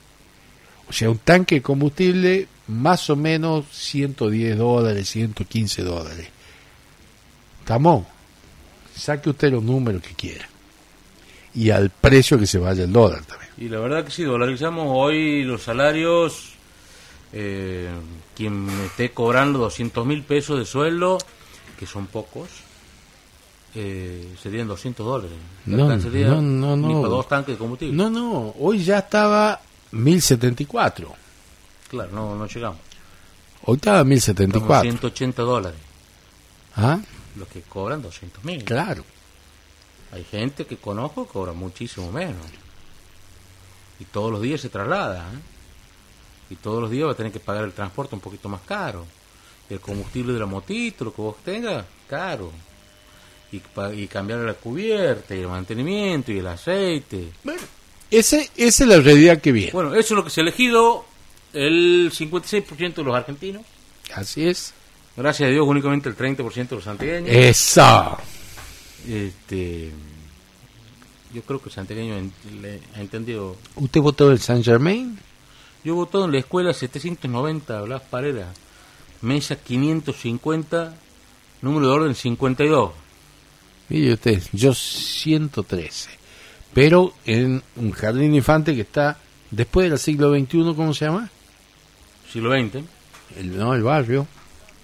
O sea, un tanque de combustible más o menos 110 dólares, 115 dólares. ¿Estamos? Saque usted los números que quiera. Y al precio que se vaya el dólar también. Y la verdad que sí, dolarizamos hoy los salarios. Eh, quien me esté cobrando 200 mil pesos de sueldo, que son pocos, eh, serían 200 dólares. No, alcanzaría no, no, ni no. para dos tanques de combustible. No, no, hoy ya estaba 1074. Claro, no, no llegamos. Hoy estaba Estamos 1074. 180 dólares. ¿Ah? Los que cobran 200 mil. Claro. Hay gente que conozco que cobra muchísimo menos. Y todos los días se traslada. ¿eh? Y todos los días va a tener que pagar el transporte un poquito más caro. Y el combustible de la motito, lo que vos tengas, caro. Y, y cambiar la cubierta, y el mantenimiento, y el aceite. Ese, esa es la realidad que viene. Bueno, eso es lo que se ha elegido el 56% de los argentinos. Así es. Gracias a Dios, únicamente el 30% de los santiagueños. Eso. Este, yo creo que el santiagueño le- ha entendido ¿Usted votó el Saint Germain? Yo voté en la escuela 790, Blas Parera, mesa 550, número de orden 52. Mire usted, yo 113. Pero en un jardín infante que está después del siglo XXI, ¿cómo se llama? Siglo XX, El, no, el barrio.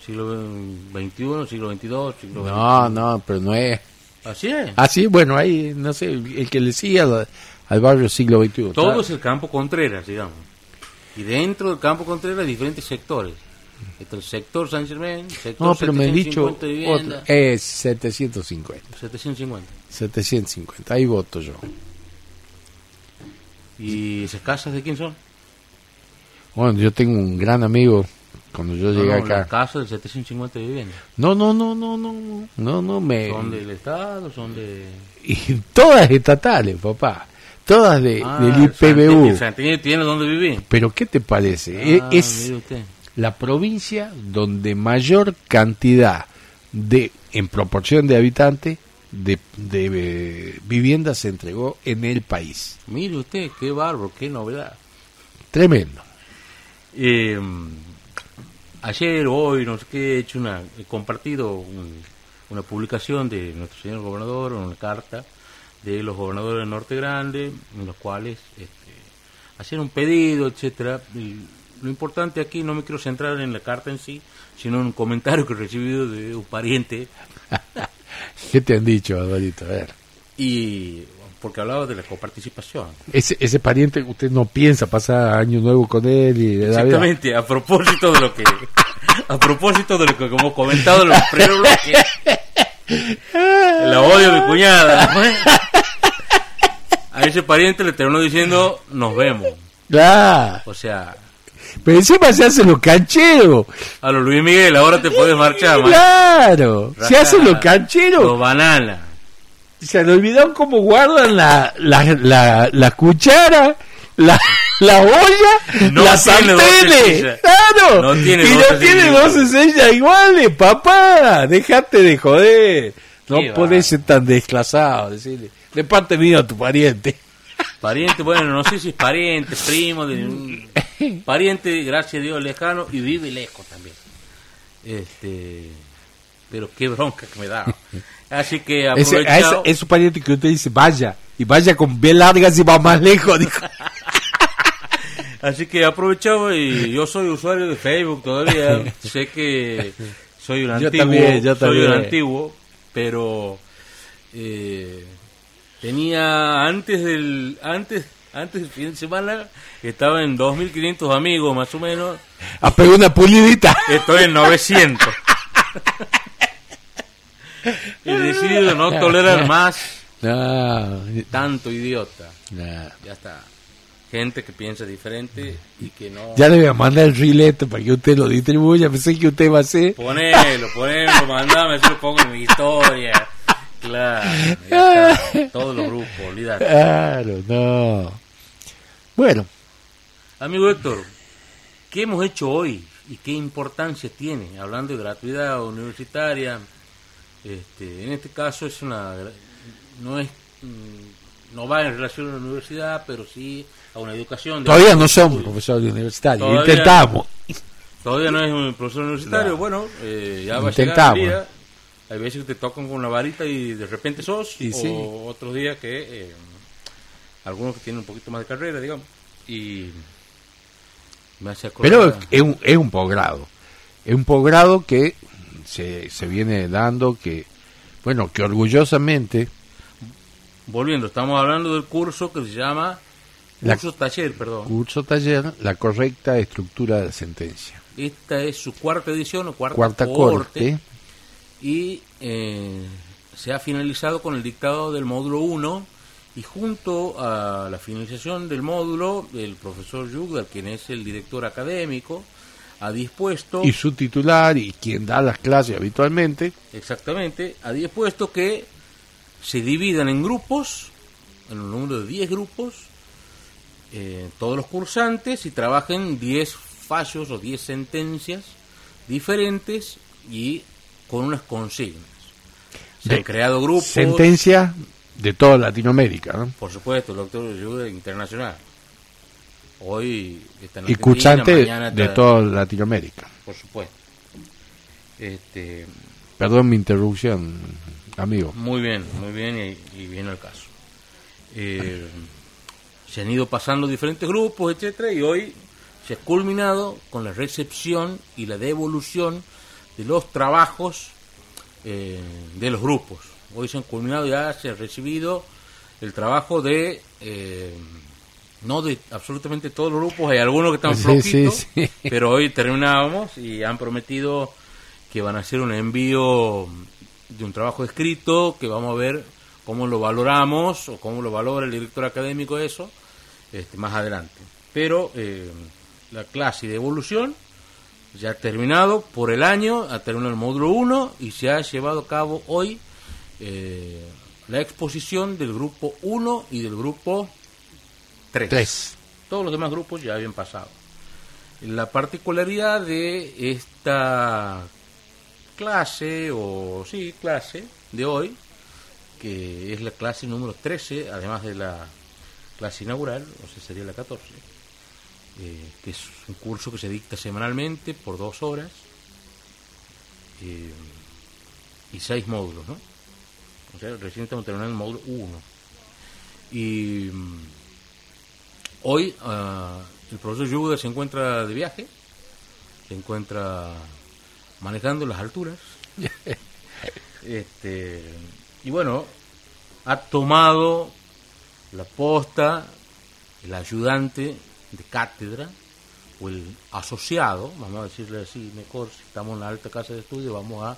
Siglo XXI, siglo XXII, siglo No, no, pero no es. Así es. Ah, sí, bueno, ahí, no sé, el, que le sigue al, al barrio siglo XXI. Todo es el campo Contreras, digamos. Y dentro del campo Contreras hay diferentes sectores. Está el sector San Germán, sector No, pero me he dicho 750 vivienda, otro. Es 750. 750. 750, ahí voto yo. ¿Y esas casas de quién son? Bueno, yo tengo un gran amigo cuando yo llegué No, no, acá. Las casas de 750 de vivienda. No, no, no, no, no, no, no me. ¿Son del Estado? ¿Son de...? Y todas estatales, papá. Todas de, Ah, del el IPBU. Santiago- tiene donde vivir. Pero ¿qué te parece? Ah, E- es usted. la provincia donde mayor cantidad de, en proporción de habitantes, de, de, eh, viviendas se entregó en el país. Mire usted, qué bárbaro, qué novedad. Tremendo. Eh, ayer, hoy, no sé qué, he hecho una, he compartido un- una publicación de nuestro señor gobernador, una carta de los gobernadores del Norte Grande, en los cuales este, hacían un pedido, etcétera. Y lo importante aquí, no me quiero centrar en la carta en sí, sino en un comentario que he recibido de un pariente ¿Qué te han dicho, Adolito? A ver. y porque hablaba de la coparticipación. Ese, ese pariente, usted no piensa pasar año nuevo con él y vida. Exactamente, a propósito de lo que a propósito de lo que como comentado en los primeros bloques, el odio de mi cuñada. A ese pariente le terminó diciendo nos vemos. Ah, O sea, Pero encima se hacen los cancheros. A los Luis Miguel, ahora te puedes marchar, man. Claro, se hacen los Los cancheros. bananas. Se le olvidaron cómo guardan la, la, la, la cuchara, la, la olla, No dos sartenes. cesillas. Claro. No tiene y no tiene dos estrellas iguales, papá. Déjate de joder. No Qué podés va. ser tan desclasado. Decirle. De parte mía a tu pariente. Pariente, bueno, no sé si es pariente, primo, de un pariente, gracias a Dios, lejano y vive lejos también. Este, pero qué bronca que me da. Así que Ese, a ese, aprovechado, es un pariente que usted dice, vaya. Y vaya con B largas y va más lejos. Dijo. así que aprovechado y yo soy usuario de Facebook todavía. sé que soy un Yo antiguo, también, yo soy un también. antiguo, pero eh, tenía antes del antes antes del fin de semana estaba en 2.500 amigos más o menos. A pegar una pulidita. Estoy en 900. He decidido no tolerar más No, tanto idiota. no. Ya está. Gente que piensa diferente y que no. Ya le voy a mandar el rileto para que usted lo distribuya. Pensé que usted va a hacer. Ponelo, ponelo, mandame, yo lo pongo en mi historia. Claro, ya está. Todos los grupos, olvídate. Claro, no. Bueno, Amigo Héctor, ¿qué hemos hecho hoy y qué importancia tiene? Hablando de gratuidad universitaria, este, en este caso es una, no es, mm, no va en relación a la universidad, pero sí a una educación. todavía no somos profesores universitarios. Todavía- Intentamos. Todavía no es un profesor universitario, No. bueno, eh, ya va a llegar Intentamos. el día. Hay veces que te tocan con una varita y de repente sos, Y o sí. otros días que eh, algunos que tienen un poquito más de carrera, digamos, y me hace acordar. Pero es un, es un posgrado. Es un posgrado que se, se viene dando que, bueno, que orgullosamente Volviendo, estamos hablando del curso que se llama La- curso taller, perdón. curso taller la correcta estructura de la sentencia. Esta es su cuarta edición o cuarta, Cuarta cohorte, corte. y eh, se ha finalizado con el dictado del módulo 1 y junto a la finalización del módulo el profesor Yugdal, quien es el director académico, ha dispuesto Y su titular y quien da las clases habitualmente, exactamente, ha dispuesto que se dividan en grupos, en un número de 10 grupos, eh, todos los cursantes y trabajen 10 fallos o 10 sentencias diferentes y con unas consignas. Se De han creado grupos, sentencia de toda Latinoamérica, ¿no? por supuesto, el doctor de ayuda internacional. Hoy está en de toda Latinoamérica. Por supuesto. Este, Perdón mi interrupción, amigo. Muy bien, muy bien y, y viene al caso. Eh, se han ido pasando diferentes grupos, etcétera, y hoy se ha culminado con la recepción y la devolución de los trabajos eh, de los grupos. Hoy se han culminado, ya se ha recibido el trabajo de, eh, no de absolutamente todos los grupos, hay algunos que están Sí, flojitos, sí, sí. pero hoy terminábamos y han prometido que van a hacer un envío de un trabajo escrito, que vamos a ver cómo lo valoramos o cómo lo valora el director académico eso, este, más adelante. Pero eh, la clase de evolución ya ha terminado por el año, ha terminado el módulo 1 y se ha llevado a cabo hoy eh, la exposición del grupo 1 y del grupo 3. Tres. Todos los demás grupos ya habían pasado. La particularidad de esta clase, o sí, clase de hoy, que es la clase número 13, además de la clase inaugural, o sea, sería la 14, eh, que es un curso que se dicta semanalmente por dos horas eh, y seis módulos, ¿no? O sea, recién estamos terminando el módulo 1. Y mm, hoy ah, el profesor Yuga se encuentra de viaje, se encuentra manejando las alturas. este, y bueno, ha tomado la posta, el ayudante de cátedra, o el asociado, vamos a decirle así mejor, si estamos en la alta casa de estudio, vamos a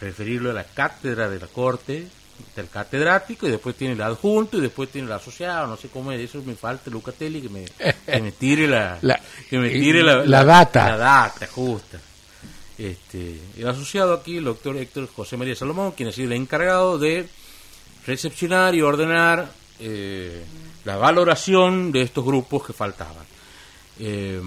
referirlo a la cátedra de la Corte el catedrático y después tiene el adjunto y después tiene el asociado, no sé cómo es, eso me falta Lucatelli que me, que me tire la, La- que me tire la, la data. La data, justa. Este, el asociado aquí, el doctor Héctor José María Salomón, quien ha sido el encargado de recepcionar y ordenar eh, la valoración de estos grupos que faltaban. Eh,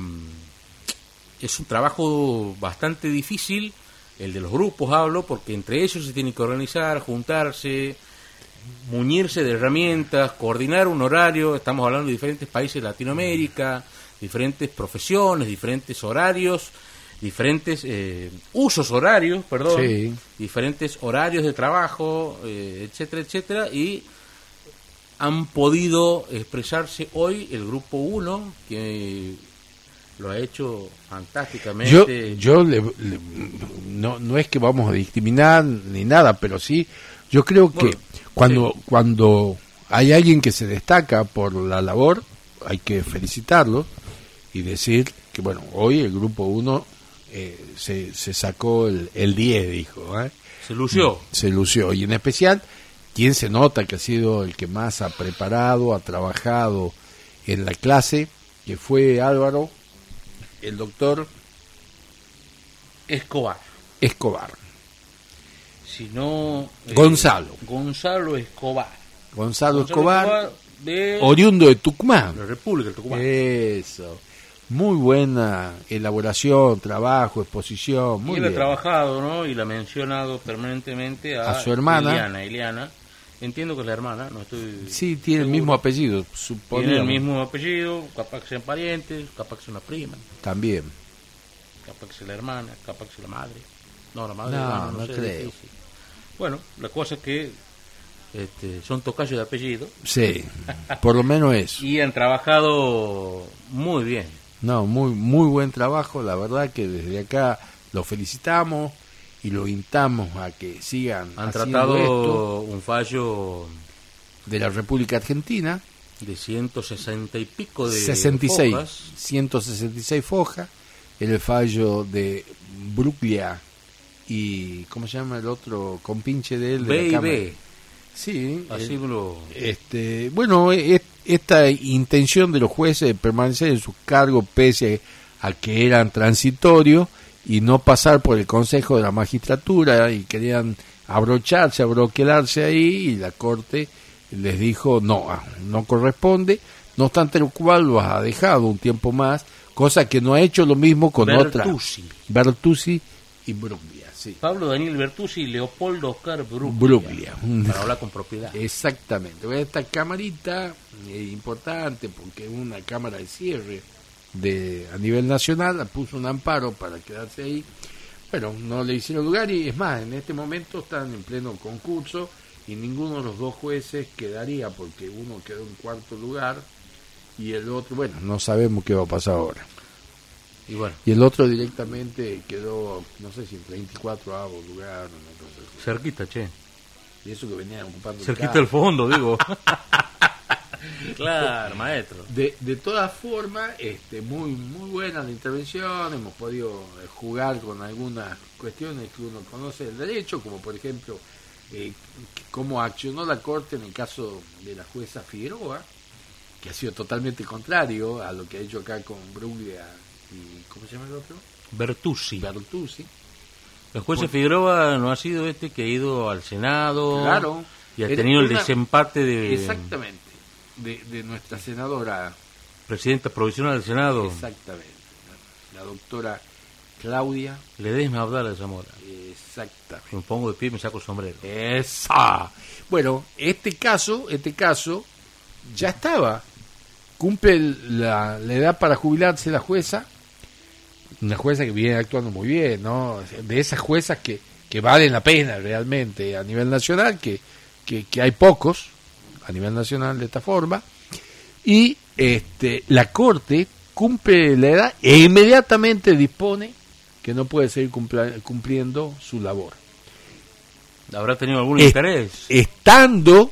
es un trabajo bastante difícil, el de los grupos hablo, porque entre ellos se tienen que organizar, juntarse, muñirse de herramientas, coordinar un horario, estamos hablando de diferentes países de Latinoamérica, diferentes profesiones, diferentes horarios, diferentes eh, usos horarios, perdón, Sí. diferentes horarios de trabajo, eh, etcétera, etcétera, y han podido expresarse hoy el grupo 1, que lo ha hecho Yo, fantásticamente. yo le- le- no, no es que vamos a discriminar ni nada, pero sí, yo creo que Bueno, cuando, sí. cuando hay alguien que se destaca por la labor, hay que felicitarlo y decir que, bueno, hoy el grupo 1 se, se sacó el, el 10, dijo, ¿eh? se lució. se lució. Y en especial, quien se nota que ha sido el que más ha preparado, ha trabajado en la clase, que fue Álvaro, el doctor Escobar. Escobar. Si no... eh, Gonzalo. Gonzalo Escobar. Gonzalo Gonzalo Escobar, de oriundo de Tucumán. la República del Tucumán. Eso. Muy buena elaboración, trabajo, exposición. y Muy él ha bien. trabajado, ¿no? Y la ha mencionado permanentemente a, A su hermana. Iliana, Iliana. Entiendo que es la hermana, no estoy... Sí, tiene el mismo apellido, Tiene suponía. el mismo apellido, capaz que sean parientes, capaz que sea una prima, También. capaz que sea la hermana, capaz que sea la madre. No, la madre, No, hermano, no sé, creo. Bueno, la cosa es que este, son tocayos de apellido Sí, por lo menos eso. y han trabajado muy bien. No, muy, muy buen trabajo, la verdad que desde acá lo felicitamos y lo instamos a que sigan Han tratado esto un fallo de la República Argentina, de 160 y pico de 66, hojas. 166 fojas, el fallo de Bruglia y ¿cómo se llama el otro compinche de él? De B la? B, Sí, así lo... Este, bueno, e- esta intención de los jueces de permanecer en sus cargos pese a que eran transitorios y no pasar por el Consejo de la Magistratura y querían abrocharse, abroquelarse ahí y la Corte les dijo no, ah, no corresponde, no obstante lo cual los ha dejado un tiempo más, cosa que no ha hecho lo mismo con otra Bertuzzi. Bertuzzi y Bruglia, sí. Pablo Daniel Bertuzzi y Leopoldo Oscar Bruglia. Bruglia. Para hablar con propiedad. Exactamente. Esta camarita es importante porque es una cámara de cierre de a nivel nacional, puso un amparo para quedarse ahí. Bueno, no le hicieron lugar y es más, en este momento están en pleno concurso y ninguno de los dos jueces quedaría porque uno quedó en cuarto lugar y el otro, bueno, no sabemos qué va a pasar ahora. Y bueno, Y el otro directamente quedó, no sé si en 34 avo lugar, una cosa así. cerquita, che. Y eso que venían ocupando el Cerquita del fondo, digo. claro, maestro. De, de todas formas, este, muy muy buena la intervención, hemos podido eh, jugar con algunas cuestiones que uno conoce del derecho, como por ejemplo eh, cómo accionó la Corte en el caso de la jueza Figueroa, que ha sido totalmente contrario a lo que ha hecho acá con Bruglia y ¿cómo se llama el otro? Bertuzzi. Bertuzzi. El juez Figueroa no ha sido este que ha ido al Senado. Claro. Y ha tenido el desempate de Exactamente. De, de nuestra senadora presidenta provisional del Senado. Exactamente. La doctora Claudia. Ledesma Abdala de Zamora. Exactamente. Me pongo de pie y me saco el sombrero. Esa. Bueno, este caso, este caso ya estaba. Cumple la, la edad para jubilarse la jueza. Una jueza que viene actuando muy bien, ¿no? De esas juezas que, que valen la pena realmente a nivel nacional, que, que, que hay pocos a nivel nacional de esta forma. Y este, la Corte cumple la edad e inmediatamente dispone que no puede seguir cumpla- cumpliendo su labor. ¿Habrá tenido algún interés? estando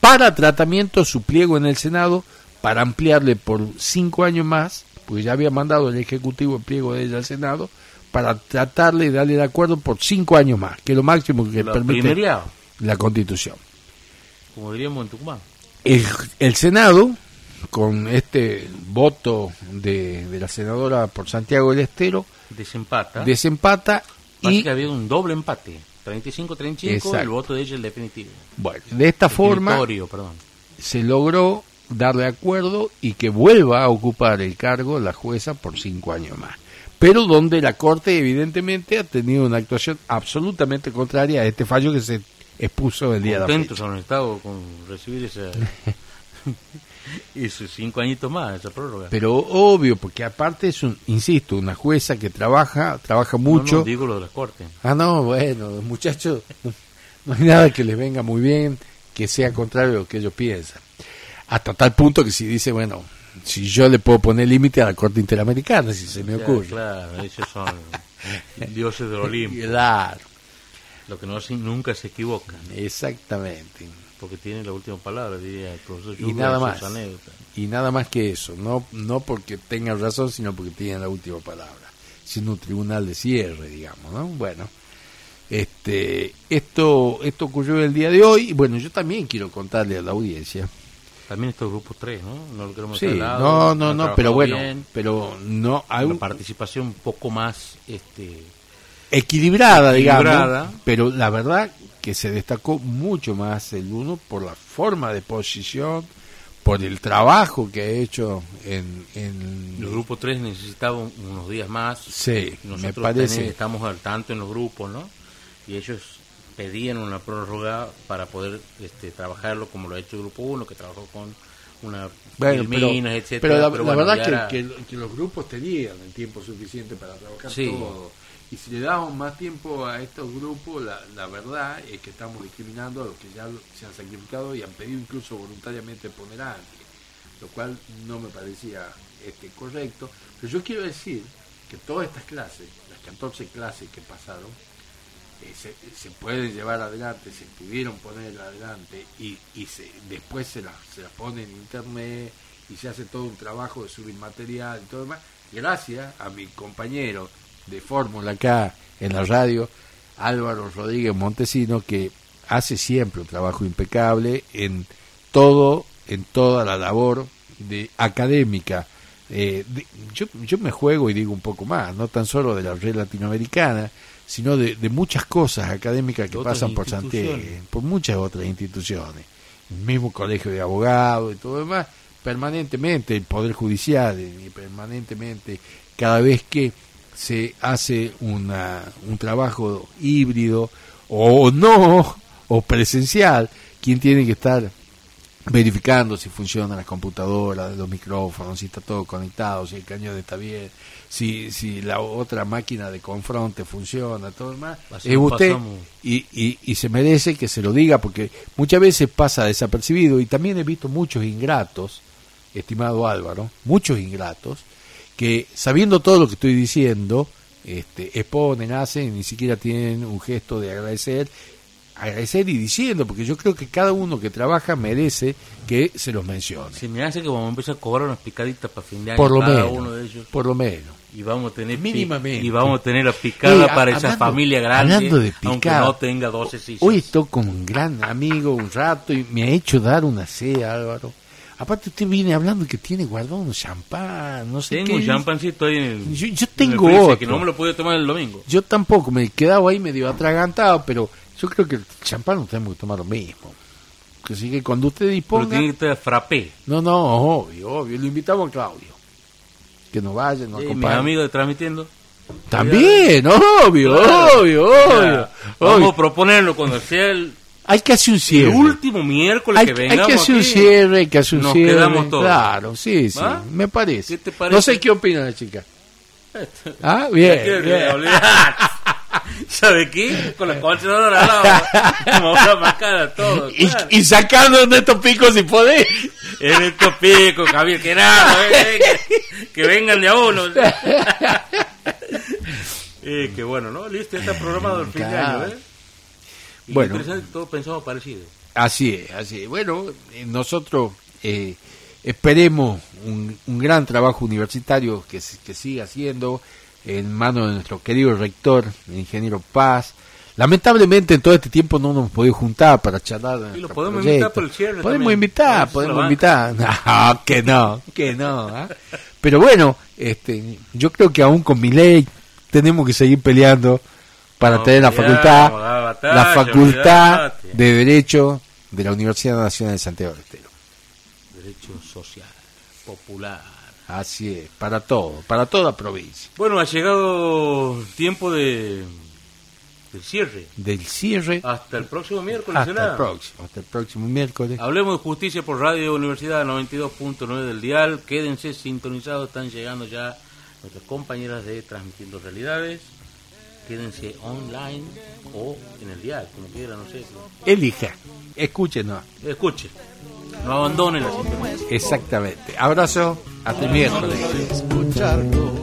para tratamiento su pliego en el Senado para ampliarle por cinco años más, porque ya había mandado el Ejecutivo el pliego de ella al Senado, para tratarle y darle de acuerdo por cinco años más, que es lo máximo que permite la Constitución. Como diríamos en Tucumán. El, el Senado, con este voto de, de la senadora por Santiago del Estero, Desempata. desempata y, que había un doble empate. 35-35, Exacto. el voto de ella el definitivo. bueno, de esta forma perdón. se logró darle acuerdo y que vuelva a ocupar el cargo la jueza por cinco años más. Pero donde la Corte evidentemente ha tenido una actuación absolutamente contraria a este fallo que se expuso el día de la Contentos han estado con recibir esa... y sus cinco añitos más, esa prórroga. Pero obvio, porque aparte es un, insisto, una jueza que trabaja, trabaja mucho. No, no, digo lo de las cortes. Ah, no, bueno, muchachos, no hay nada que les venga muy bien que sea contrario a lo que ellos piensan. Hasta tal punto que si dice, bueno, si yo le puedo poner límite a la Corte Interamericana, si se me Ya, ocurre. Claro, ellos son dioses del Olimpo. Claro, Lo que no hacen, nunca se equivocan. exactamente. Porque tienen la última palabra, diría el profesor Y nada más. sus anécdotas. Y nada más que eso, no, no porque tengan razón, sino porque tienen la última palabra. Siendo un tribunal de cierre, digamos, ¿no? Bueno, este, esto, esto ocurrió el día de hoy, y bueno, yo también quiero contarle a la audiencia. También estos grupos 3, ¿no? No lo queremos Sí, lado, no, no, no, pero bueno, bien, pero no hay una un- participación un poco más este equilibrada, Equilibrada. digamos, pero la verdad que se destacó mucho más el uno por la forma de posición, por el trabajo que ha hecho en, en el grupo 3 necesitaba un- unos días más sí, me nosotros parece tenemos- estamos al tanto en los grupos no y ellos pedían una prórroga para poder este, trabajarlo como lo ha hecho el grupo 1 que trabajó con una Bueno, pero, Filminas, etcétera, pero la, pero la bueno, verdad que- que los grupos tenían el tiempo suficiente para trabajar Sí. todo. Y si le damos más tiempo a estos grupos, la, verdad es que estamos discriminando a los que ya se han sacrificado y han pedido incluso voluntariamente poner antes, lo cual no me parecía este, correcto. Pero yo quiero decir que todas estas clases, las 14 clases que pasaron, eh, se, se pueden llevar adelante, se pudieron poner adelante y, y se, después se las se las pone en internet y se hace todo un trabajo de subir material y todo demás, gracias a mi compañero de fórmula acá en la radio, Álvaro Rodríguez Montesino, que hace siempre un trabajo impecable en todo, en toda la labor de académica. Eh, de- yo, yo me juego y digo un poco más, no tan solo de la red latinoamericana, sino de, de muchas cosas académicas que pasan por Santiago, por muchas otras instituciones, el mismo colegio de abogados y todo demás, permanentemente el Poder Judicial y permanentemente cada vez que se hace una, un trabajo híbrido o no, o presencial, quien tiene que estar verificando si funcionan las computadoras, los micrófonos, si está todo conectado, si el cañón está bien, si, si la otra máquina de confronte funciona, todo Así es usted y, y, y se merece que se lo diga porque muchas veces pasa desapercibido y también he visto muchos ingratos, estimado Álvaro, muchos ingratos, que sabiendo todo lo que estoy diciendo, este, exponen, hacen, ni siquiera tienen un gesto de agradecer, agradecer y diciendo, porque yo creo que cada uno que trabaja merece que se los mencione. se me hace que vamos a empezar a cobrar unas picaditas para fin de año por lo cada menos, uno de ellos por lo menos. y vamos a tener Mínimamente. y vamos a tener la picada Eh, para esa hablando- familia grande hablando de aunque picada, no tenga 12 sillas Hoy estoy con un gran amigo un rato y me ha hecho dar una sed, Álvaro. Aparte usted viene hablando que tiene guardado un champán, no sé tengo qué. un champancito ahí en el Yo- yo en el tengo otro. que no me lo puedo tomar el domingo Yo tampoco, me he quedado ahí medio atragantado, pero yo creo que el champán no tenemos que tomar lo mismo. Así que cuando usted pero disponga... tiene que estar frappé No, no, obvio, obvio. Lo invitamos a Claudio. Que nos vaya, nos Sí, mis acompañe. amigos de transmitiendo También, obvio, Claro. obvio, obvio, obvio. vamos a proponerlo cuando sea el, Hay que hacer un el cierre. último miércoles hay, que hay vengamos que hacer un cierre, hay que hacer un Nos cierre. quedamos todos. Claro, sí, sí, me parece. ¿Qué te parece? No sé qué opina la chica. Ah, bien, ¿Qué- bien. ¿Sabe qué? Con la concha al lado. Vamos a marcar todo. Y, claro. y sacando de estos picos si podés. En estos picos, Javier, que nada, eh, que, que vengan de a uno. Eh, que bueno, ¿no? Listo, ya está programado el fin de año, ¿eh? Y Bueno. interesante que todos pensamos parecido. Así es, así es. Bueno, eh, nosotros eh, esperemos un, un gran trabajo universitario que, que siga haciendo en manos de nuestro querido rector, el ingeniero Paz. Lamentablemente en todo este tiempo no nos hemos podido juntar para charlar. Y lo podemos proyecto. invitar por el cierre Podemos también. invitar, podemos invitar. No, que no, que no. ¿ah? Pero bueno, este, yo creo que aún con mi ley tenemos que seguir peleando para No, tener la facultad, la batalla, la facultad de Derecho de la Universidad Nacional de Santiago del Estero. Derecho social, popular. Así es, para todo, para toda provincia. Bueno, ha llegado el tiempo de del cierre. Del cierre Hasta el próximo miércoles. hasta ¿será? el próximo, hasta el próximo miércoles. Hablemos de justicia por Radio Universidad 92.9 del dial. Quédense sintonizados, están llegando ya nuestras compañeras de Transmitiendo Realidades quédense online o en el dial, como quiera, no sé. Elija, escúchenos. Escuche, no abandonen la sintonía. Exactamente. Abrazo, hasta el miércoles. Escucharlo.